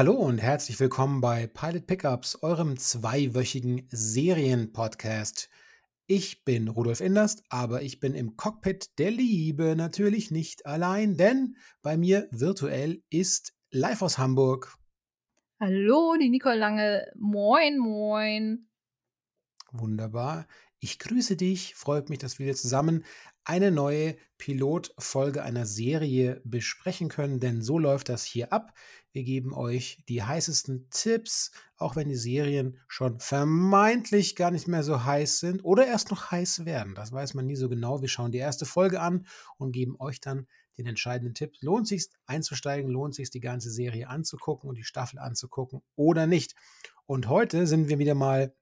Hallo und herzlich willkommen bei Pilot Pickups, eurem zweiwöchigen Serienpodcast. Ich bin Rudolf Inderst, aber ich bin im Cockpit der Liebe natürlich nicht allein, denn bei mir virtuell ist live aus Hamburg. Hallo, die Nicole Lange. Moin, moin. Wunderbar. Ich grüße dich. Freut mich, dass wir wieder zusammen eine neue Pilotfolge einer Serie besprechen können, denn so läuft das hier ab. Wir geben euch die heißesten Tipps, auch wenn die Serien schon vermeintlich gar nicht mehr so heiß sind oder erst noch heiß werden. Das weiß man nie so genau. Wir schauen die erste Folge an und geben euch dann den entscheidenden Tipp. Lohnt sich einzusteigen? Lohnt sich die ganze Serie anzugucken und die Staffel anzugucken oder nicht? Und heute sind wir wieder mal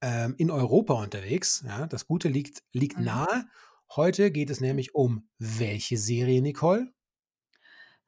ähm, in Europa unterwegs. Ja, das Gute liegt, liegt mhm. nahe. Heute geht es nämlich um welche Serie, Nicole?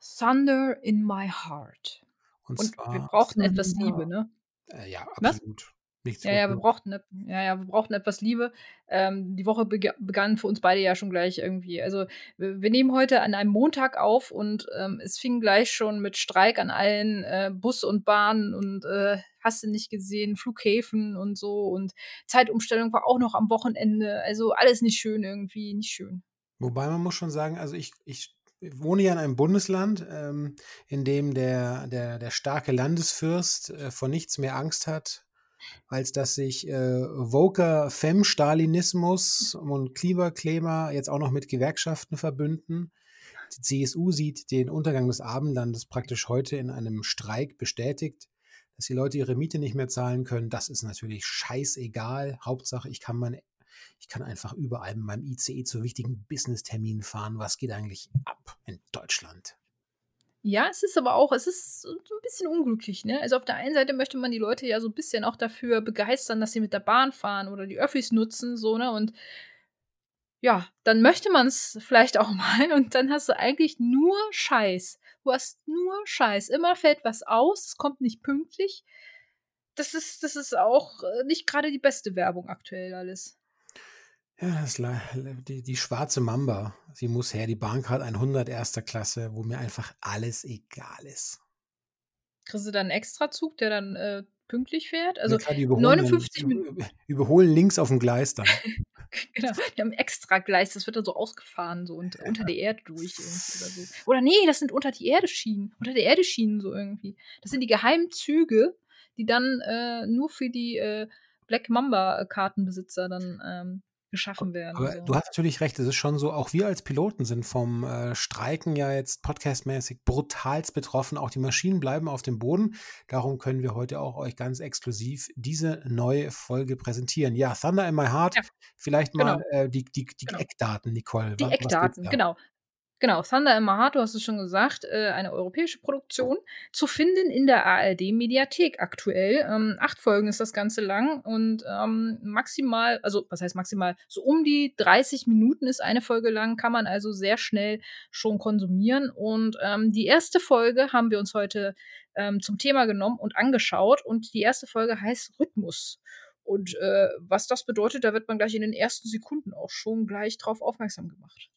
Thunder in My Heart. Und, Und wir brauchten etwas Liebe, ne? Äh, ja, absolut. Was? Nichts ja, ja, wir brauchten, ja, ja, wir brauchten etwas Liebe. Ähm, die Woche begann für uns beide ja schon gleich irgendwie. Also wir, wir nehmen heute an einem Montag auf und ähm, es fing gleich schon mit Streik an allen äh, Bus und Bahnen und äh, hast du nicht gesehen, Flughäfen und so und Zeitumstellung war auch noch am Wochenende. Also alles nicht schön irgendwie, nicht schön. Wobei man muss schon sagen, also ich, ich wohne ja in einem Bundesland, ähm, in dem der, der, der starke Landesfürst äh, vor nichts mehr Angst hat, als dass sich äh, Voker Fem-Stalinismus und Klimakleber jetzt auch noch mit Gewerkschaften verbünden. Die CSU sieht den Untergang des Abendlandes praktisch heute in einem Streik bestätigt, dass die Leute ihre Miete nicht mehr zahlen können. Das ist natürlich scheißegal. Hauptsache, ich kann mein ich kann einfach überall mit meinem ICE zu wichtigen Business-Terminen fahren. Was geht eigentlich ab in Deutschland? Ja, es ist aber auch, es ist so ein bisschen unglücklich, ne? Also auf der einen Seite möchte man die Leute ja so ein bisschen auch dafür begeistern, dass sie mit der Bahn fahren oder die Öffis nutzen, so, ne? Und ja, dann möchte man es vielleicht auch mal und dann hast du eigentlich nur Scheiß. Du hast nur Scheiß. Immer fällt was aus, es kommt nicht pünktlich. Das ist, das ist auch äh, nicht gerade die beste Werbung aktuell alles. Ja, das, die, die schwarze Mamba, sie muss her. Die Bahncard 100 erster Klasse, wo mir einfach alles egal ist. Kriegst du dann einen Extrazug, der dann äh, pünktlich fährt? Also ja, klar, 59 Minuten. Überholen links auf dem Gleis dann. genau, die haben extra Gleis, das wird dann so ausgefahren, so und ja. unter die Erde durch irgendwie oder so. Oder nee, das sind unter die Erde Schienen, unter der Erde Schienen so irgendwie. Das sind die geheimen Züge, die dann äh, nur für die äh, Black Mamba Kartenbesitzer dann ähm, geschaffen werden. Aber so. du hast natürlich recht, es ist schon so, auch wir als Piloten sind vom äh, Streiken ja jetzt podcastmäßig brutalst betroffen. Auch die Maschinen bleiben auf dem Boden. Darum können wir heute auch euch ganz exklusiv diese neue Folge präsentieren. Ja, Thunder in My Heart, ja, vielleicht mal genau. äh, die, die, die genau. Eckdaten, Nicole. Die was, Eckdaten, was genau. Genau, Thunder in My du hast es schon gesagt, äh, eine europäische Produktion, zu finden in der ARD-Mediathek aktuell. Ähm, acht Folgen ist das Ganze lang und ähm, maximal, also was heißt maximal, so um die 30 Minuten ist eine Folge lang, kann man also sehr schnell schon konsumieren. Und ähm, die erste Folge haben wir uns heute ähm, zum Thema genommen und angeschaut und die erste Folge heißt Rhythmus. Und äh, was das bedeutet, da wird man gleich in den ersten Sekunden auch schon gleich drauf aufmerksam gemacht.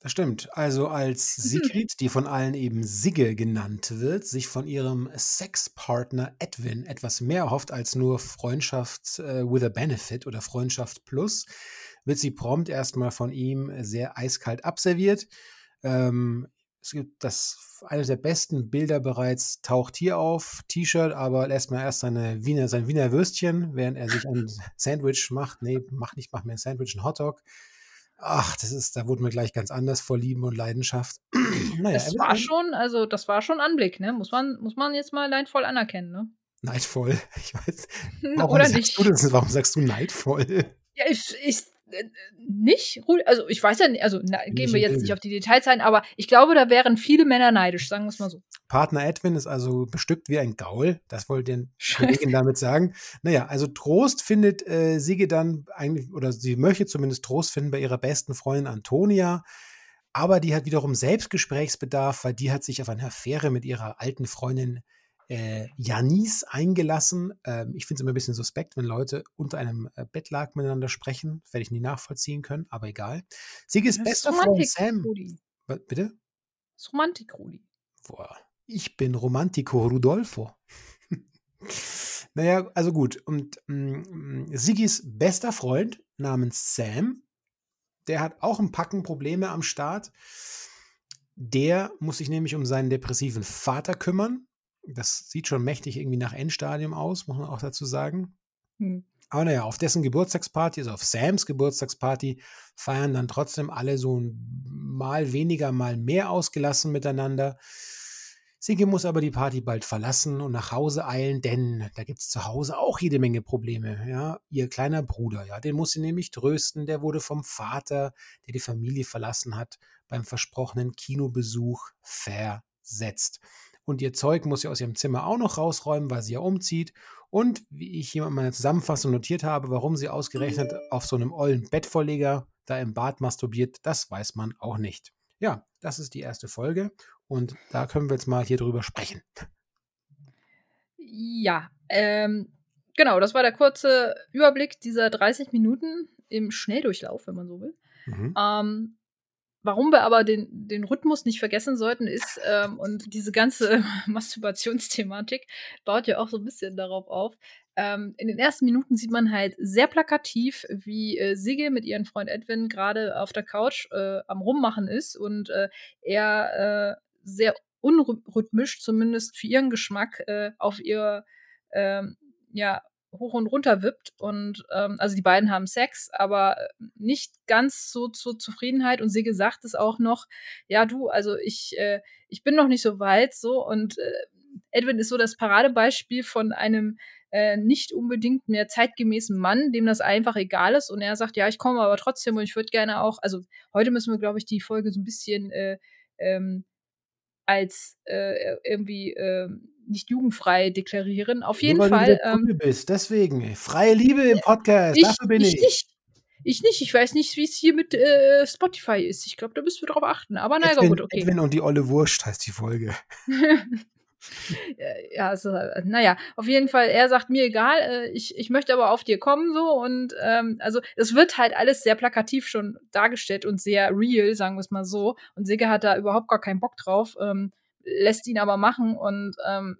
Das stimmt. Also als mhm. Sigrid, die von allen eben Sigge genannt wird, sich von ihrem Sexpartner Edwin etwas mehr erhofft als nur Freundschaft äh, with a Benefit oder Freundschaft plus, wird sie prompt erstmal von ihm sehr eiskalt abserviert. Ähm, es gibt das, eine der besten Bilder bereits taucht hier auf, T-Shirt, aber lässt mal erst seine Wiener, sein Wiener Würstchen, während er sich ein Sandwich macht. Nee, mach nicht, mach mir ein Sandwich, ein Hotdog ach, das ist, da wurde mir gleich ganz anders vor Lieben und Leidenschaft. naja, das war schon, also das war schon Anblick, ne? Muss man, muss man jetzt mal neidvoll anerkennen, ne? Neidvoll? Ich weiß. Warum Oder nicht? Du das, warum sagst du neidvoll? Ja, ich, ich nicht, also ich weiß ja nicht, also na, gehen wir jetzt nicht auf die Details ein, aber ich glaube, da wären viele Männer neidisch, sagen wir es mal so. Partner Edwin ist also bestückt wie ein Gaul, das wollte den Kollegen damit sagen. Naja, also Trost findet äh, Siege dann eigentlich, oder sie möchte zumindest Trost finden bei ihrer besten Freundin Antonia, aber die hat wiederum Selbstgesprächsbedarf, weil die hat sich auf eine Affäre mit ihrer alten Freundin äh, Janis eingelassen. Ähm, ich finde es immer ein bisschen suspekt, wenn Leute unter einem äh, Bettlag miteinander sprechen. Werde ich nie nachvollziehen können, aber egal. Siegis bester Freund Sam. Rudi. Was, bitte? Das ist Romantik, Rudi. Boah. Ich bin Romantico Rudolfo. naja, also gut. Und ähm, Sigis bester Freund namens Sam, der hat auch ein Packen Probleme am Start. Der muss sich nämlich um seinen depressiven Vater kümmern. Das sieht schon mächtig irgendwie nach Endstadium aus, muss man auch dazu sagen. Hm. Aber naja, auf dessen Geburtstagsparty, also auf Sams Geburtstagsparty, feiern dann trotzdem alle so mal weniger, mal mehr ausgelassen miteinander. Sigge muss aber die Party bald verlassen und nach Hause eilen, denn da gibt es zu Hause auch jede Menge Probleme. Ja, ihr kleiner Bruder, ja, den muss sie nämlich trösten. Der wurde vom Vater, der die Familie verlassen hat, beim versprochenen Kinobesuch versetzt. Und ihr Zeug muss sie aus ihrem Zimmer auch noch rausräumen, weil sie ja umzieht. Und wie ich hier in meiner Zusammenfassung notiert habe, warum sie ausgerechnet auf so einem ollen Bettvorleger da im Bad masturbiert, das weiß man auch nicht. Ja, das ist die erste Folge und da können wir jetzt mal hier drüber sprechen. Ja, ähm, genau, das war der kurze Überblick dieser 30 Minuten im Schnelldurchlauf, wenn man so will. Mhm. Ähm, Warum wir aber den, den Rhythmus nicht vergessen sollten, ist, ähm, und diese ganze Masturbationsthematik baut ja auch so ein bisschen darauf auf. Ähm, in den ersten Minuten sieht man halt sehr plakativ, wie äh, Sigge mit ihrem Freund Edwin gerade auf der Couch äh, am Rummachen ist und äh, er äh, sehr unrhythmisch, zumindest für ihren Geschmack, äh, auf ihr ähm, ja, hoch und runter wippt. Und ähm, also die beiden haben Sex, aber nicht ganz so zur Zufriedenheit. Und Sigge sagt es auch noch, ja, du, also ich, äh, ich bin noch nicht so weit so. Und äh, Edwin ist so das Paradebeispiel von einem äh, nicht unbedingt mehr zeitgemäßen Mann, dem das einfach egal ist. Und er sagt, ja, ich komme aber trotzdem und ich würde gerne auch, also heute müssen wir, glaube ich, die Folge so ein bisschen äh, ähm, als äh, irgendwie äh, nicht jugendfrei deklarieren. Auf jeden Nur, Fall. Weil du ähm, bist, deswegen. Freie Liebe im Podcast, ich, dafür bin ich. Ich nicht. Ich nicht. Ich weiß nicht, wie es hier mit äh, Spotify ist. Ich glaube, da müssen wir drauf achten. Aber naja, gut, okay. Edwin und die Olle Wurst heißt die Folge. ja, also, naja, auf jeden Fall, er sagt mir egal, äh, ich, ich möchte aber auf dir kommen so und ähm, also es wird halt alles sehr plakativ schon dargestellt und sehr real, sagen wir es mal so. Und Sigge hat da überhaupt gar keinen Bock drauf. Ähm, lässt ihn aber machen und ähm,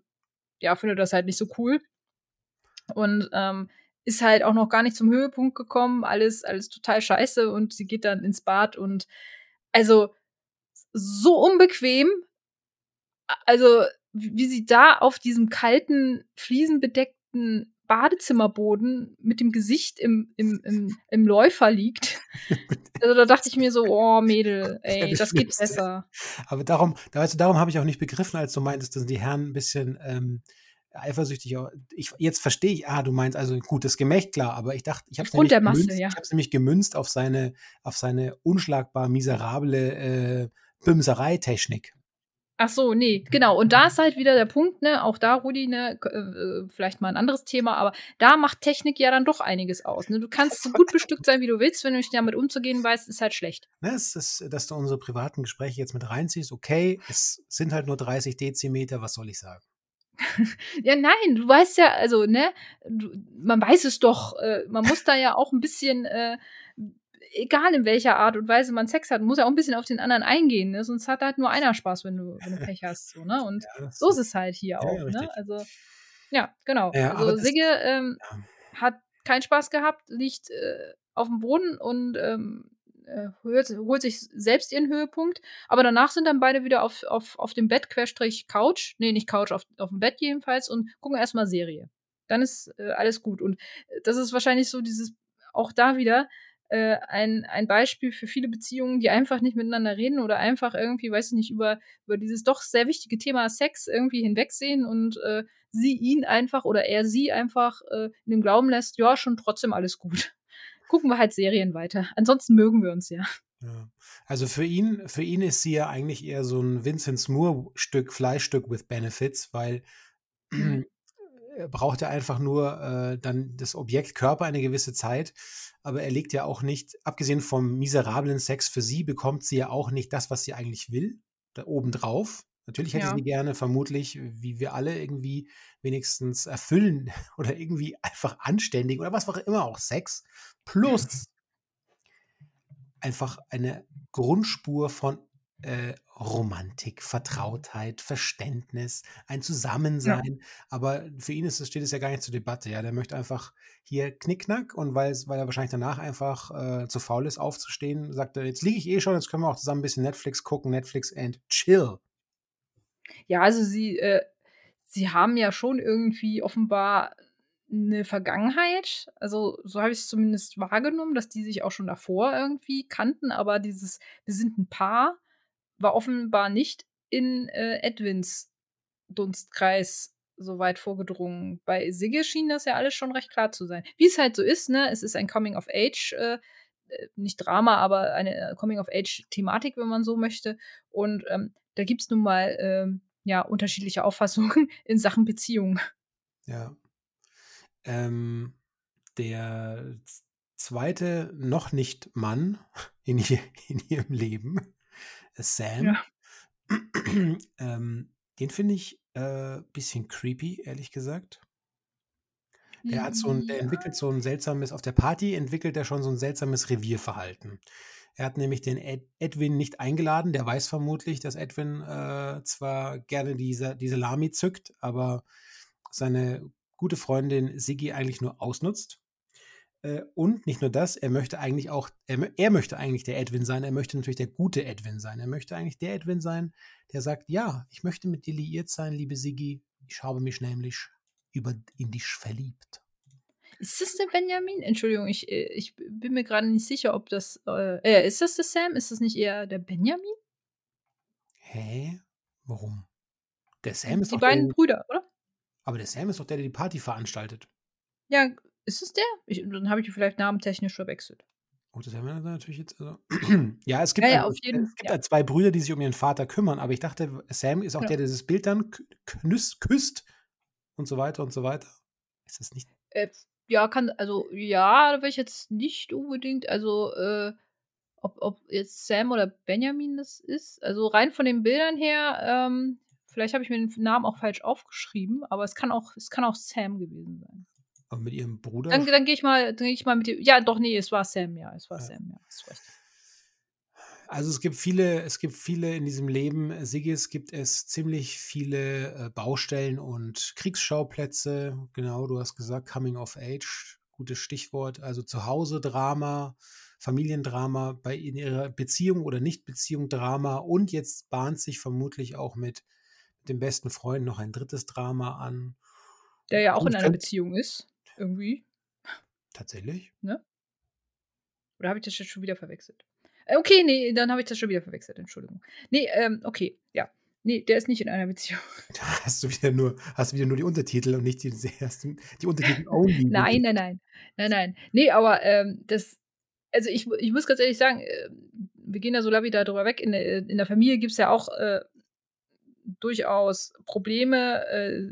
ja, findet das halt nicht so cool. Und ähm, ist halt auch noch gar nicht zum Höhepunkt gekommen, alles, alles total scheiße und sie geht dann ins Bad und also so unbequem, also wie sie da auf diesem kalten, fliesenbedeckten Badezimmerboden mit dem Gesicht im, im, im, im Läufer liegt. Also da dachte ich mir so, oh Mädel, ey, das, geht besser. Aber darum, weißt du, darum habe ich auch nicht begriffen, als du meintest, dass die Herren ein bisschen ähm, eifersüchtig. Ich, jetzt verstehe ich, ah, du meinst also gut, das Gemächt, klar, aber ich dachte, ich habe es nämlich, gemünzt, ja. nämlich gemünzt auf seine, auf seine unschlagbar miserable äh, Bümserei-Technik. Ach so, nee, genau. Und da ist halt wieder der Punkt, ne, auch da, Rudi, ne, äh, vielleicht mal ein anderes Thema, aber da macht Technik ja dann doch einiges aus. Ne? Du kannst so gut bestückt sein, wie du willst, wenn du nicht damit umzugehen weißt, ist halt schlecht. Ne, es ist, dass du unsere privaten Gespräche jetzt mit reinziehst, okay, es sind halt nur 30 Dezimeter, was soll ich sagen? ja, nein, du weißt ja, also, ne, du, man weiß es doch, äh, man muss da ja auch ein bisschen äh, egal in welcher Art und Weise man Sex hat, muss ja auch ein bisschen auf den anderen eingehen, ne? Sonst hat halt nur einer Spaß, wenn du, wenn du Pech hast. So, ne? Und ja, so ist es halt hier ja, auch, ne? Also, ja, genau. Also Sigge ähm, hat keinen Spaß gehabt, liegt äh, auf dem Boden und ähm, äh, holt, holt, sich selbst ihren Höhepunkt. Aber danach sind dann beide wieder auf, auf, auf dem Bett, Querstrich Couch. Nee, nicht Couch, auf, auf dem Bett jedenfalls und gucken erstmal Serie. Dann ist äh, alles gut. Und äh, das ist wahrscheinlich so dieses, auch da wieder, äh, ein, ein Beispiel für viele Beziehungen, die einfach nicht miteinander reden oder einfach irgendwie, weiß ich nicht, über, über dieses doch sehr wichtige Thema Sex irgendwie hinwegsehen und äh, sie ihn einfach oder er sie einfach äh, in dem Glauben lässt, ja, schon trotzdem alles gut. Gucken wir halt Serien weiter. Ansonsten mögen wir uns ja. Ja. Also für ihn, für ihn ist sie ja eigentlich eher so ein Vincent Moore-Stück, Fleischstück with Benefits, weil. braucht er einfach nur äh, dann das Objekt Körper eine gewisse Zeit aber er legt ja auch nicht, abgesehen vom miserablen Sex für sie, bekommt sie ja auch nicht das, was sie eigentlich will, da oben drauf. Natürlich hätte ja. sie gerne vermutlich, wie wir alle irgendwie wenigstens erfüllen oder irgendwie einfach anständig oder was auch immer auch Sex plus einfach eine Grundspur von äh, Romantik, Vertrautheit, Verständnis, ein Ja. Zusammensein. Aber für ihn ist es steht es ja gar nicht zur Debatte, ja. Der möchte einfach hier Knickknack und weil's weil er wahrscheinlich danach einfach, äh, zu faul ist aufzustehen, sagt er: „Jetzt liege ich eh schon, jetzt können wir auch zusammen 'n bisschen Netflix gucken, Netflix and chill.“ Ja, also sie äh, sie haben ja schon irgendwie offenbar 'ne Vergangenheit. Also, so habe ich's zumindest wahrgenommen, dass die sich auch schon davor irgendwie kannten, aber dieses „Wir sind 'n Paar“ war offenbar nicht in, äh, Edwins Dunstkreis so weit vorgedrungen. Bei Sigge schien das ja alles schon recht klar zu sein. Wie's halt so ist, ne? Es ist ein Coming of Age, äh, äh, nicht Drama, aber eine Coming of Age Thematik, wenn man so möchte. Und, ähm, da gibt's nun mal, ähm, ja, unterschiedliche Auffassungen in Sachen Beziehung. Ja. Ähm, der zweite noch nicht Mann in ihr in ihrem Leben, Sam, Ja. ähm, den finde ich, äh, bisschen creepy, ehrlich gesagt. Der hat so 'n der entwickelt so 'n seltsames auf der Party entwickelt er schon so 'n seltsames Revierverhalten. Er hat nämlich den Ed Edwin nicht eingeladen. Der weiß vermutlich, dass Edwin, äh, zwar gerne die Sa die Salami zückt, aber seine gute Freundin Siggi eigentlich nur ausnutzt. Äh, und nicht nur das, er möchte eigentlich auch er er möchte eigentlich der Edwin sein. Er möchte natürlich der gute Edwin sein. Er möchte eigentlich der Edwin sein, der sagt: „Ja, ich möchte mit dir liiert sein, liebe Siggi. Ich habe mich nämlich über in dich verliebt.“ Ist das der Benjamin? Entschuldigung, ich äh, ich bin mir grade nicht sicher, ob das äh, äh, ist das der Sam? Ist das nicht eher der Benjamin? Hä? Warum? Der Sam ist Die doch der beiden Brüder, oder? aber der Sam ist doch der, der die Party veranstaltet. Ja, ist es der? Ich dann habe ich vielleicht namentechnisch verwechselt. Oh, das haben wir natürlich jetzt also ja, es gibt Ja, ja, halt auf jeden es gibt ja. halt 2 Brüder, die sich um ihren Vater kümmern, aber ich dachte, Sam ist auch Ja. der, der dieses Bild dann knüss küsst und so weiter und so weiter. Ist das nicht Äh, ja, kann also, ja, da will ich jetzt nicht unbedingt also, äh, ob ob jetzt Sam oder Benjamin das ist. Also, rein von den Bildern her, ähm vielleicht habe ich mir den Namen auch falsch aufgeschrieben, aber es kann auch es kann auch Sam gewesen sein. Aber mit ihrem Bruder Dann dann gehe ich mal dann gehe ich mal mit dem ja, doch, ne, es war Sam, ja, es war Ja. Sam, ja, hast recht. Also, es gibt viele es gibt viele in diesem Leben Siggis gibt es ziemlich viele, äh, Baustellen und Kriegsschauplätze. Genau, du hast gesagt, Coming of Age, gutes Stichwort. Also, Zuhause-Drama, Familiendrama, bei in ihrer Beziehung oder Nichtbeziehung Drama und jetzt bahnt sich vermutlich auch mit dem besten Freund noch ein 3. Drama an. Der ja auch in Und einer könnt Beziehung ist, irgendwie. Tatsächlich? Ne? Oder habe ich das jetzt schon wieder verwechselt? Äh, okay, ne, dann habe ich das schon wieder verwechselt, Entschuldigung. Ne, ähm, okay, ja. Ne, der ist nicht in einer Beziehung. Da hast du wieder nur hast du wieder nur die Untertitel und nicht diese ersten die Untertitel only Nein, nein, nein. Nein, nein. Ne, aber, ähm, das also, ich ich muss ganz ehrlich sagen, ähm, wir gehen da so lapidar drüber weg. In der in der Familie gibt's ja auch, äh, durchaus Probleme. Äh,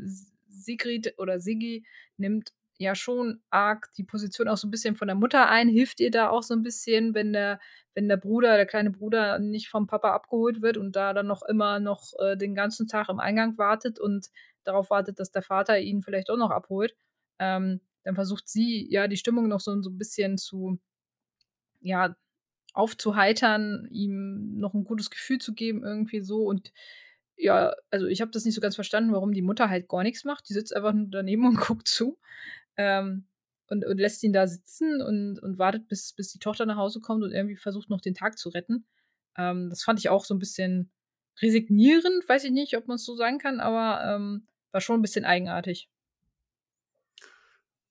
Sigrid oder Siggi nimmt ja schon arg die Position auch so 'n bisschen von der Mutter ein, hilft ihr da auch so 'n bisschen, wenn der wenn der Bruder der kleine Bruder nicht vom Papa abgeholt wird und da dann noch immer noch, äh, den ganzen Tag im Eingang wartet und darauf wartet, dass der Vater ihn vielleicht doch noch abholt. Ähm, dann versucht sie, ja, die Stimmung noch so so 'n bisschen zu ja, aufzuheitern, ihm noch 'n gutes Gefühl zu geben, irgendwie so. Und ja, also, ich habe das nicht so ganz verstanden, warum die Mutter halt gar nix macht. Die sitzt einfach nur daneben und guckt zu, ähm, und und lässt ihn da sitzen und und wartet, bis bis die Tochter nach Hause kommt und irgendwie versucht, noch den Tag zu retten. Ähm, das fand ich auch so 'n bisschen resignierend, weiß ich nicht, ob man's so sagen kann, aber, ähm, war schon 'n bisschen eigenartig.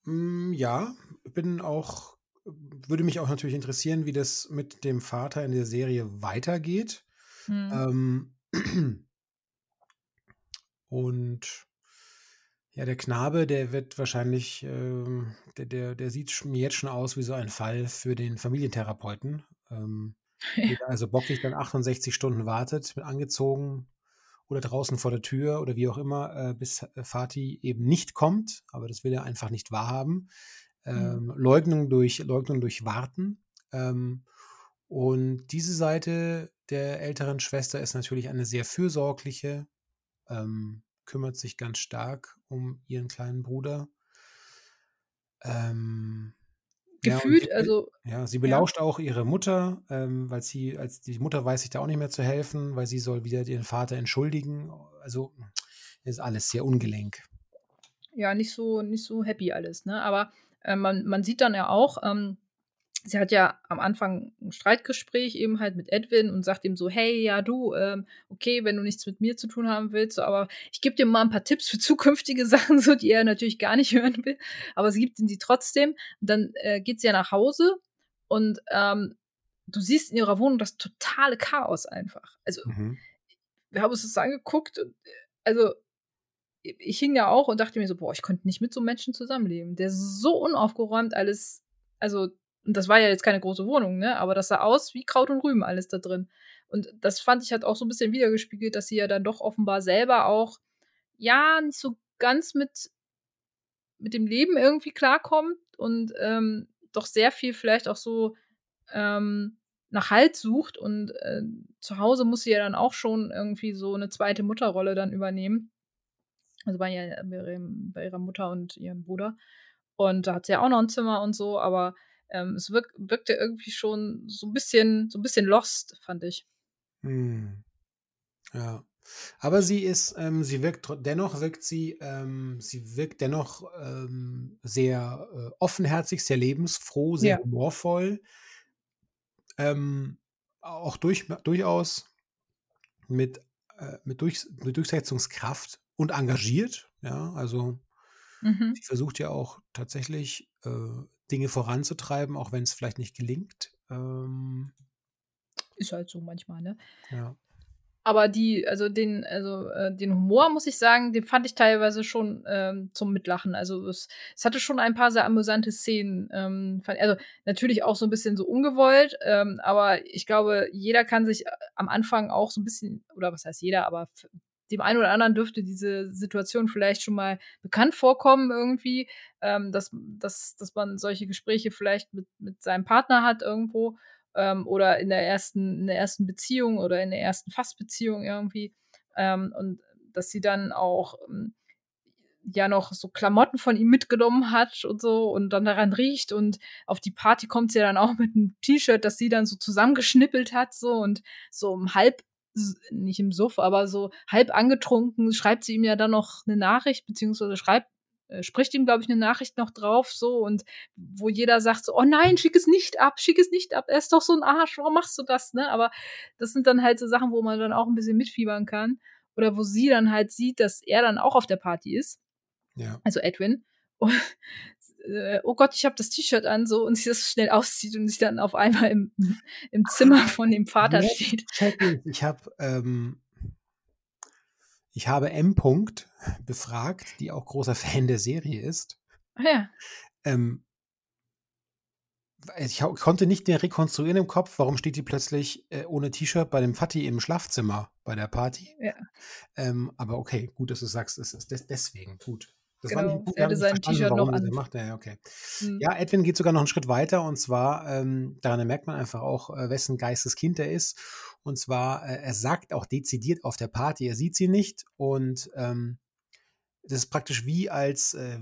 Hm, ja, bin auch würde mich auch natürlich interessieren, wie das mit dem Vater in der Serie weitergeht. Mhm. Ähm und ja, der Knabe, der wird wahrscheinlich, ähm der der der sieht sch mir jetzt schon aus wie so ein Fall für den Familientherapeuten, ähm, der Ja. da also bockig dann 68 Stunden wartet, mit angezogen oder draußen vor der Tür oder wie auch immer, äh, bis, äh, Vati eben nicht kommt, aber das will er einfach nicht wahrhaben. Mhm. Ähm, Leugnung durch Leugnung durch Warten. Ähm, und diese Seite der älteren Schwester ist natürlich eine sehr fürsorgliche, ähm, kümmert sich ganz stark um ihren kleinen Bruder. Ähm, Ja, gefühlt, be also ja, sie ja. belauscht auch ihre Mutter, ähm, weil sie als die Mutter weiß sich da auch nicht mehr zu helfen, weil sie soll wieder ihren Vater entschuldigen. Also, ist alles sehr ungelenk. Ja, nicht so nicht so happy alles, ne? Aber, äh, man man sieht dann ja auch, ähm, sie hat ja am Anfang 'n Streitgespräch eben halt mit Edwin und sagt ihm so: „Hey, ja, du, ähm, okay, wenn du nichts mit mir zu tun haben willst, so, aber ich gebe dir mal 'n paar Tipps für zukünftige Sachen“, so, die er natürlich gar nicht hören will, aber sie gibt ihm die trotzdem. Und dann, äh, geht sie ja nach Hause und, ähm, du siehst in ihrer Wohnung das totale Chaos einfach. Also, Mhm. wir haben uns das angeguckt und, äh, also ich hing ja auch und dachte mir so: „Boah, ich könnte nicht mit so 'nem Menschen zusammenleben.“ Der ist so unaufgeräumt alles. Also, und das war ja jetzt keine große Wohnung, ne, aber das sah aus wie Kraut und Rüben alles da drin. Und das fand ich, hat auch so 'n bisschen widergespiegelt, dass sie ja dann doch offenbar selber auch, ja, nicht so ganz mit mit dem Leben irgendwie klarkommt und, ähm, doch sehr viel vielleicht auch so, ähm, nach Halt sucht und, äh, zu Hause muss sie ja dann auch schon irgendwie so 'ne 2. Mutterrolle dann übernehmen. Also, bei ihr bei ihrer Mutter und ihrem Bruder. Und da hat sie ja auch noch 'n Zimmer und so, aber, ähm, es wirk wirkte irgendwie schon so 'n bisschen so 'n bisschen lost, fand ich. Mhm. Ja. Aber sie ist, ähm sie wirkt dennoch wirkt sie, ähm sie wirkt dennoch, ähm, sehr, äh, offenherzig, sehr lebensfroh, sehr Ja. humorvoll. Ähm, auch durch durchaus mit, äh mit Durchs mit Durchsetzungskraft und engagiert, ja. Also, Mhm. sie versucht ja auch tatsächlich, äh, Dinge voranzutreiben, auch wenn's vielleicht nicht gelingt. Ähm Ist halt so manchmal, ne? Ja. Aber die also, den also, äh, den Humor, muss ich sagen, den fand ich teilweise schon, ähm, zum Mitlachen. Also, es es hatte schon ein paar sehr amüsante Szenen, ähm, von also, natürlich auch so 'n bisschen so ungewollt, ähm, aber ich glaube, jeder kann sich, äh, am Anfang auch so 'n bisschen oder was heißt jeder, aber dem einen oder anderen dürfte diese Situation vielleicht schon mal bekannt vorkommen irgendwie, ähm, dass dass dass man solche Gespräche vielleicht mit mit seinem Partner hat irgendwo, ähm, oder in der ersten in der ersten Beziehung oder in der ersten Fast-Beziehung irgendwie, ähm, und dass sie dann auch, hm, ja noch so Klamotten von ihm mitgenommen hat und so und dann daran riecht und auf die Party kommt sie dann auch mit 'nem T-Shirt, das sie dann so zusammengeschnippelt hat so und so im halb nicht im Suff, aber so halb angetrunken schreibt sie ihm ja dann noch 'ne Nachricht, beziehungsweise schreibt äh, spricht ihm, glaube ich, 'ne Nachricht noch drauf so und wo jeder sagt so: „Oh nein, schick es nicht ab, schick es nicht ab. Er ist doch so 'n Arsch, warum machst du das?“, ne? Aber das sind dann halt so Sachen, wo man dann auch 'n bisschen mitfiebern kann oder wo sie dann halt sieht, dass er dann auch auf der Party ist, Ja. also Edwin. Und, äh: „Oh Gott, ich habe das T-Shirt an“, so und sie das schnell auszieht und sich dann auf einmal im im Zimmer von dem Vater Jetzt steht. ich. Habe, ähm ich habe M. befragt, die auch großer Fan der Serie ist. Ah ja. Ähm weil ich konnte nicht mehr rekonstruieren im Kopf, warum steht die plötzlich, äh, ohne T-Shirt bei dem Vati im Schlafzimmer bei der Party. Ja. Ähm, aber okay, gut, dass du sagst, es ist des deswegen, gut. Das war nicht Genau, er hatte sein T-Shirt noch an. macht. Ja, okay. Mhm. Ja, Edwin geht sogar noch 'n Schritt weiter und zwar, ähm, daran merkt man einfach auch, äh, wessen Geistes Kind er ist. Und zwar, äh, er sagt auch dezidiert auf der Party, er sieht sie nicht und, ähm, das ist praktisch wie als, äh,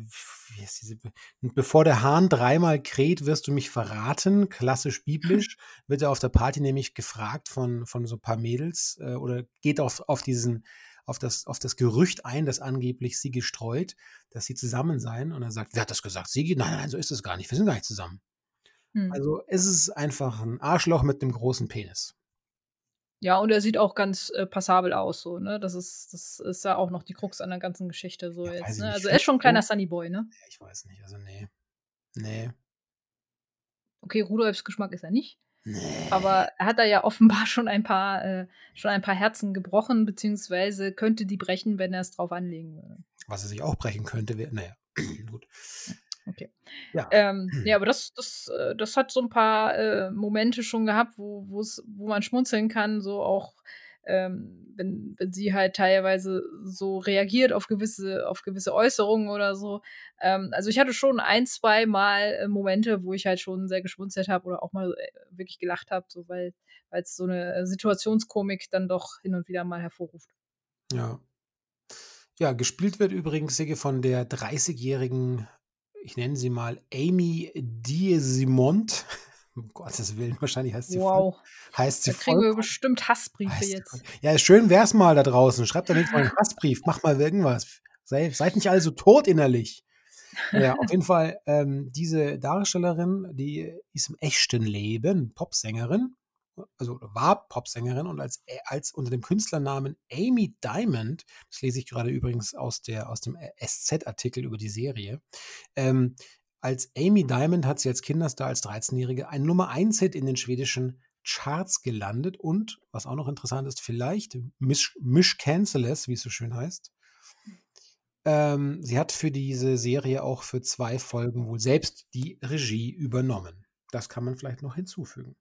wie heißt diese Be „Bevor der Hahn dreimal kräht, wirst du mich verraten“, klassisch biblisch, wird er auf der Party nämlich gefragt von von so paar Mädels, äh, oder geht auf auf diesen auf das auf das Gerücht ein, das angeblich sie gestreut, dass sie zusammen seien. Und er sagt: „Wer hat das gesagt? Sigi? Nein, nein, so ist es gar nicht. Wir sind gar nicht zusammen.“ Mhm. Also, es ist einfach 'n Arschloch mit 'nem großen Penis. Ja, und er sieht auch ganz, äh, passabel aus so, ne? Das ist das ist ja auch noch die Krux an der ganzen Geschichte so Ja, jetzt, ne? Also, er ist schon 'n kleiner Sunnyboy, ne? Ja, ich weiß nicht. Also, ne. Ne. Okay, Rudolfs Geschmack ist er nicht, Aber er hat da ja offenbar schon ein paar äh, schon ein paar Herzen gebrochen, beziehungsweise könnte die brechen, wenn er's drauf anlegen würde. Was er sich auch brechen könnte, wär na ja, gut. Hm, okay. Ja. Ähm, ja, aber das das äh, das hat so 'n paar, äh, Momente schon gehabt, wo wo man schmunzeln kann, so auch, ähm, wenn wenn sie halt teilweise so reagiert auf gewisse auf gewisse Äußerungen oder so. Ähm, also, ich hatte schon ein zweimal, äh, Momente, wo ich halt schon sehr geschmunzelt habe oder auch mal, äh, wirklich gelacht habe, so weil weil's so 'ne, äh, Situationskomik dann doch hin und wieder mal hervorruft. Ja. Ja, gespielt wird übrigens Sigge von der dreißigjährigen ich nenne sie mal Amy Diesimont. Um Gottes Willen, wahrscheinlich heißt sie Wow. Voll, heißt sie Da kriegen wir vollkommen, bestimmt Hassbriefe heißt jetzt. voll, ja, schön wär's mal da draußen. Schreibt da nicht mal einen Hassbrief, mach mal irgendwas. Sei, seid nicht alle so tot innerlich. Ja, auf jeden Fall, ähm, diese Darstellerin, die ist im echten Leben Popsängerin, also war Popsängerin und als, äh, als unter dem Künstlernamen Amy Diamond, das lese ich gerade übrigens aus, der, aus dem SZ-Artikel über die Serie, ähm, als Amy Diamond hat sie als Kinderstar als 13-Jährige einen Nummer 1-Hit in den schwedischen Charts gelandet und, was auch noch interessant ist, vielleicht Mish, Mish Canceles, wie es so schön heißt. Ähm, sie hat für diese Serie auch für zwei Folgen wohl selbst die Regie übernommen. Das kann man vielleicht noch hinzufügen.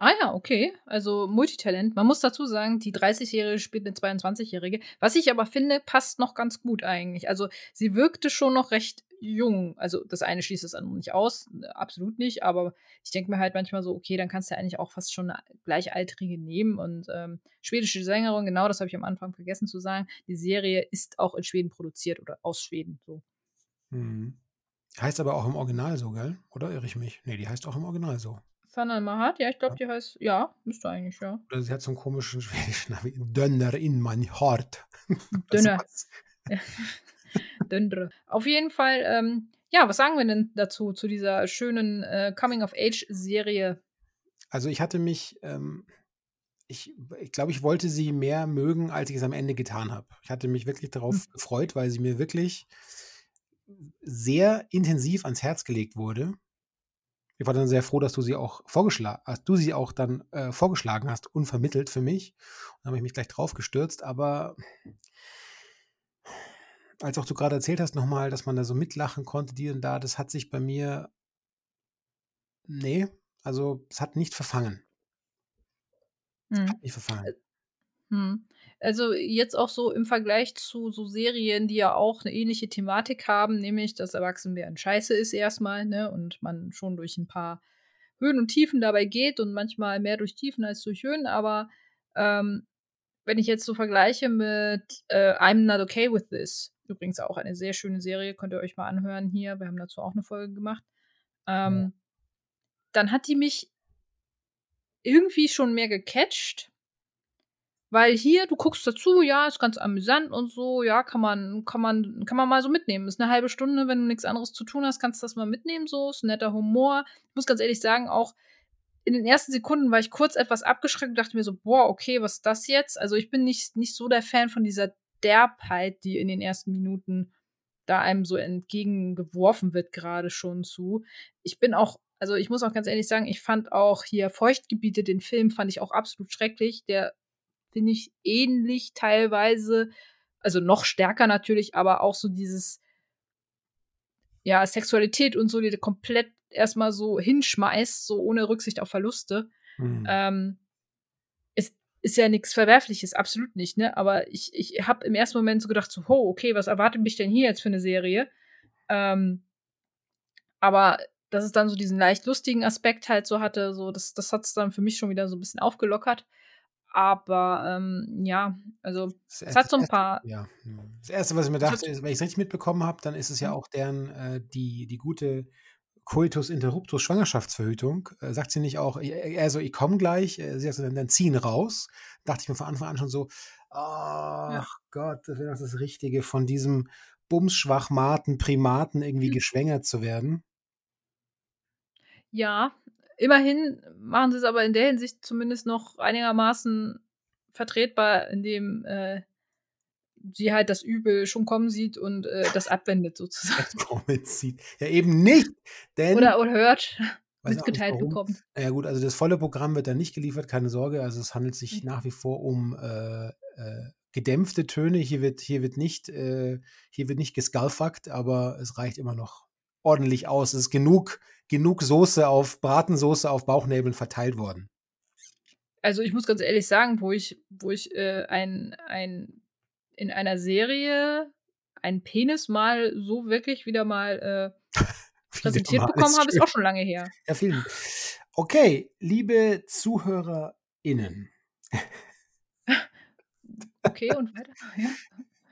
Ah ja, okay. Also Multitalent. Man muss dazu sagen, die 30-Jährige spielt eine 22-Jährige. Was ich aber finde, passt noch ganz gut eigentlich. Also sie wirkte schon noch recht jung. Also das eine schließt es an nicht aus, absolut nicht. Aber ich denke mir halt manchmal so, okay, dann kannst du eigentlich auch fast schon eine Gleichaltrige nehmen. Und ähm, schwedische Sängerin, genau das habe ich am Anfang vergessen zu sagen. Die Serie ist auch in Schweden produziert oder aus Schweden. So. Mhm. Heißt aber auch im Original so, gell? Oder irre ich mich? Nee, die heißt auch im Original so. Sanna Mahat, ja, ich glaube, die heißt, ja, müsste eigentlich, ja. Oder sie hat so einen komischen schwedischen Namen. Dönner in mein Hart. Dünner. Was- Döndre. Auf jeden Fall, ähm, ja, was sagen wir denn dazu, zu dieser schönen äh, Coming-of-Age-Serie? Also ich hatte mich, ähm, ich, ich glaube, ich wollte sie mehr mögen, als ich es am Ende getan habe. Ich hatte mich wirklich darauf Hm. gefreut, weil sie mir wirklich sehr intensiv ans Herz gelegt wurde. Ich war dann sehr froh, dass du sie auch vorgeschlagen, dass du sie auch dann äh, vorgeschlagen hast, unvermittelt für mich. Und habe ich mich gleich drauf gestürzt, aber als auch du gerade erzählt hast nochmal, dass man da so mitlachen konnte, die und da, das hat sich bei mir, nee, also es hat nicht verfangen. Hm. Hat nicht verfangen. Hm. Also jetzt auch so im Vergleich zu so Serien, die ja auch eine ähnliche Thematik haben, nämlich dass Erwachsenwerden scheiße ist erstmal, ne, und man schon durch ein paar Höhen und Tiefen dabei geht und manchmal mehr durch Tiefen als durch Höhen, aber ähm, wenn ich jetzt so vergleiche mit äh, I'm Not Okay With This, übrigens auch eine sehr schöne Serie, könnt ihr euch mal anhören hier, wir haben dazu auch eine Folge gemacht, ähm, dann hat die mich irgendwie schon mehr gecatcht. Weil hier, du guckst dazu, ja, ist ganz amüsant und so, ja, kann man, kann man, kann man mal so mitnehmen. Ist eine halbe Stunde, wenn du nichts anderes zu tun hast, kannst du das mal mitnehmen, so, ist ein netter Humor. Ich muss ganz ehrlich sagen, auch in den ersten Sekunden war ich kurz etwas abgeschreckt und dachte mir so, boah, okay, was ist das jetzt? Also ich bin nicht, nicht so der Fan von dieser Derbheit, die in den ersten Minuten da einem so entgegengeworfen wird, gerade schon zu. Ich bin auch, also ich muss auch ganz ehrlich sagen, ich fand auch hier Feuchtgebiete, den Film, fand ich auch absolut schrecklich. Der finde ich ähnlich teilweise, also noch stärker natürlich, aber auch so dieses, ja, Sexualität und so, die komplett erstmal so hinschmeißt, so ohne Rücksicht auf Verluste. Hm. Ähm, es ist ja nichts Verwerfliches, absolut nicht, ne? Aber ich, ich habe im ersten Moment so gedacht, so, ho, okay, was erwartet mich denn hier jetzt für eine Serie? Ähm, aber dass es dann so diesen leicht lustigen Aspekt halt so hatte, so, das, das hat es dann für mich schon wieder so ein bisschen aufgelockert. Aber ähm, ja, also Das es hat so ein paar. Ja. Das Erste, was ich mir dachte, ist, wenn ich es richtig mitbekommen habe, dann ist es ja Mhm. auch deren, äh, die, die gute Coitus Interruptus Schwangerschaftsverhütung. Äh, sagt sie nicht auch, also ich komme gleich, äh, sie sagt dann, dann ziehen raus. Dachte ich mir von Anfang an schon so, ach Gott, das wäre doch das Richtige, von diesem Bumsschwachmaten, Primaten irgendwie Hm. geschwängert zu werden. Ja, immerhin machen sie es aber in der Hinsicht zumindest noch einigermaßen vertretbar, indem äh, sie halt das Übel schon kommen sieht und äh, das abwendet sozusagen. Moment sieht. Ja, eben nicht, denn. Oder, oder hört, mitgeteilt bekommt. Ja gut, also das volle Programm wird dann nicht geliefert, keine Sorge. Also es handelt sich Mhm. nach wie vor um äh, äh, gedämpfte Töne. Hier wird, hier wird nicht, äh, hier wird nicht aber es reicht immer noch ordentlich aus. Es ist genug, genug Soße auf Bratensoße auf Bauchnäbeln verteilt worden. Also ich muss ganz ehrlich sagen, wo ich, wo ich äh, ein, ein in einer Serie einen Penis mal so wirklich wieder mal äh, präsentiert bekommen habe, ist auch schon lange her. Ja, vielen Dank. Okay, liebe ZuhörerInnen. Okay, und weiter. Ja.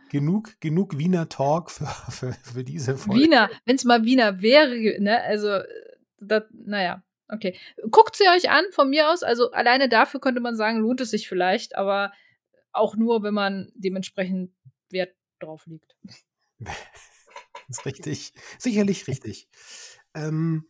Genug, genug Wiener Talk für, für, für diese Folge. Wiener, wenn es mal Wiener wäre, ne? Also, das, naja, okay. Guckt sie euch an, von mir aus. Also, alleine dafür könnte man sagen, lohnt es sich vielleicht, aber auch nur, wenn man dementsprechend Wert drauf legt. das ist richtig. Sicherlich richtig. Ähm,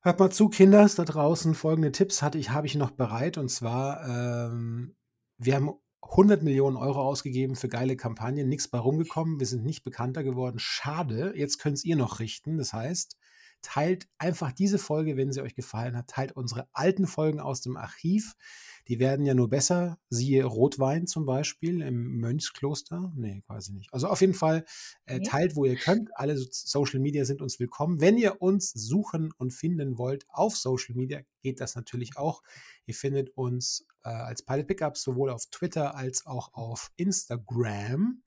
hört mal zu, Kinders da draußen. Folgende Tipps hatte ich, habe ich noch bereit. Und zwar, ähm, wir haben 100 Millionen Euro ausgegeben für geile Kampagnen, nichts bei rumgekommen, wir sind nicht bekannter geworden. Schade, jetzt könnt ihr noch richten. Das heißt, teilt einfach diese Folge, wenn sie euch gefallen hat, teilt unsere alten Folgen aus dem Archiv. Die werden ja nur besser. Siehe Rotwein zum Beispiel im Mönchskloster. Nee, quasi nicht. Also auf jeden Fall äh, teilt, wo ihr könnt. Alle Social Media sind uns willkommen. Wenn ihr uns suchen und finden wollt auf Social Media, geht das natürlich auch. Ihr findet uns äh, als Pilot Pickups sowohl auf Twitter als auch auf Instagram.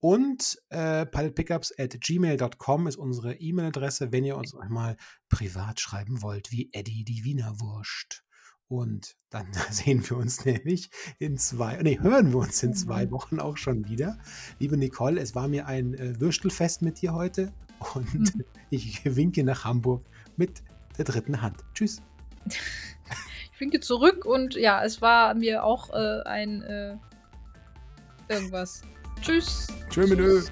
Und äh, pilotpickups at gmail.com ist unsere E-Mail-Adresse, wenn ihr uns einmal privat schreiben wollt, wie Eddie die Wiener Wurst. Und dann sehen wir uns nämlich in zwei, nee, hören wir uns in zwei mhm. Wochen auch schon wieder. Liebe Nicole, es war mir ein äh, Würstelfest mit dir heute und mhm. ich winke nach Hamburg mit der dritten Hand. Tschüss. Ich winke zurück und ja, es war mir auch äh, ein äh, irgendwas. Tschüss. Tschüss.